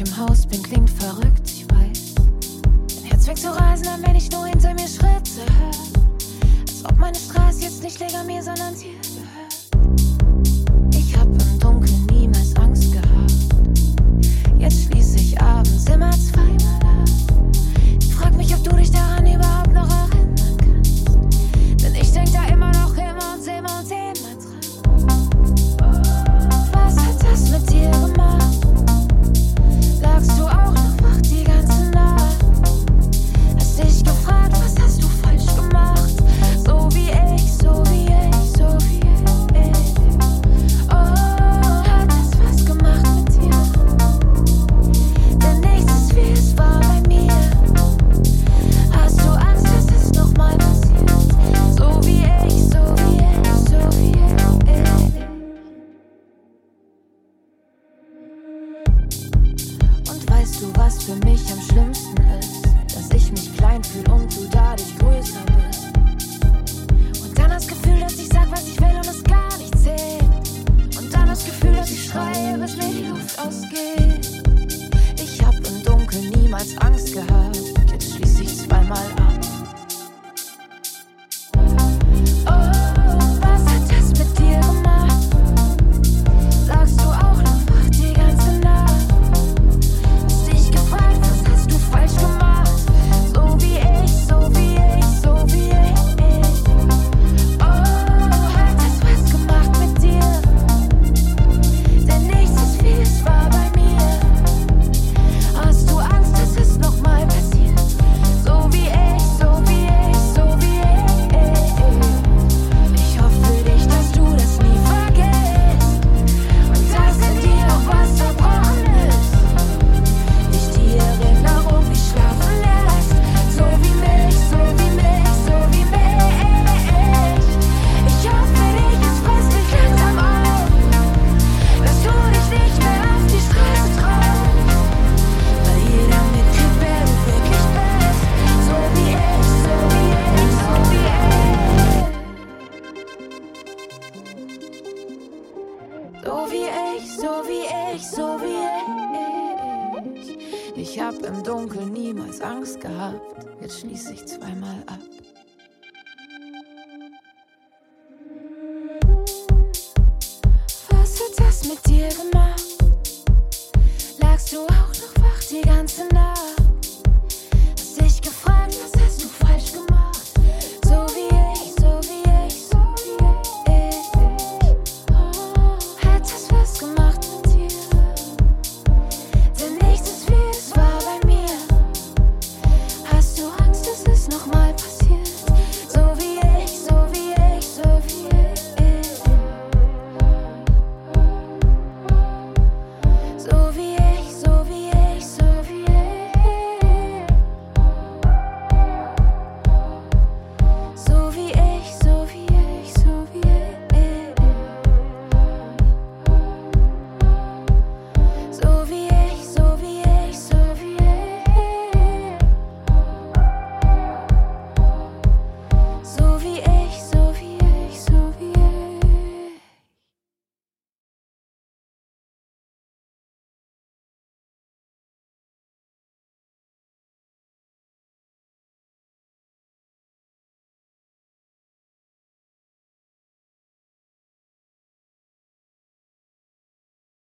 im Haus bin, klingt verrückt, ich weiß. Mein Herz fängt zu reisen an, wenn ich nur hinter mir Schritte höre. Als ob meine Straße jetzt nicht leger mir, sondern dir gehört. du, was für mich am schlimmsten ist? Dass ich mich klein fühle und du dadurch größer bist. Ich hab im Dunkeln niemals Angst gehabt, jetzt schließ ich zweimal ab.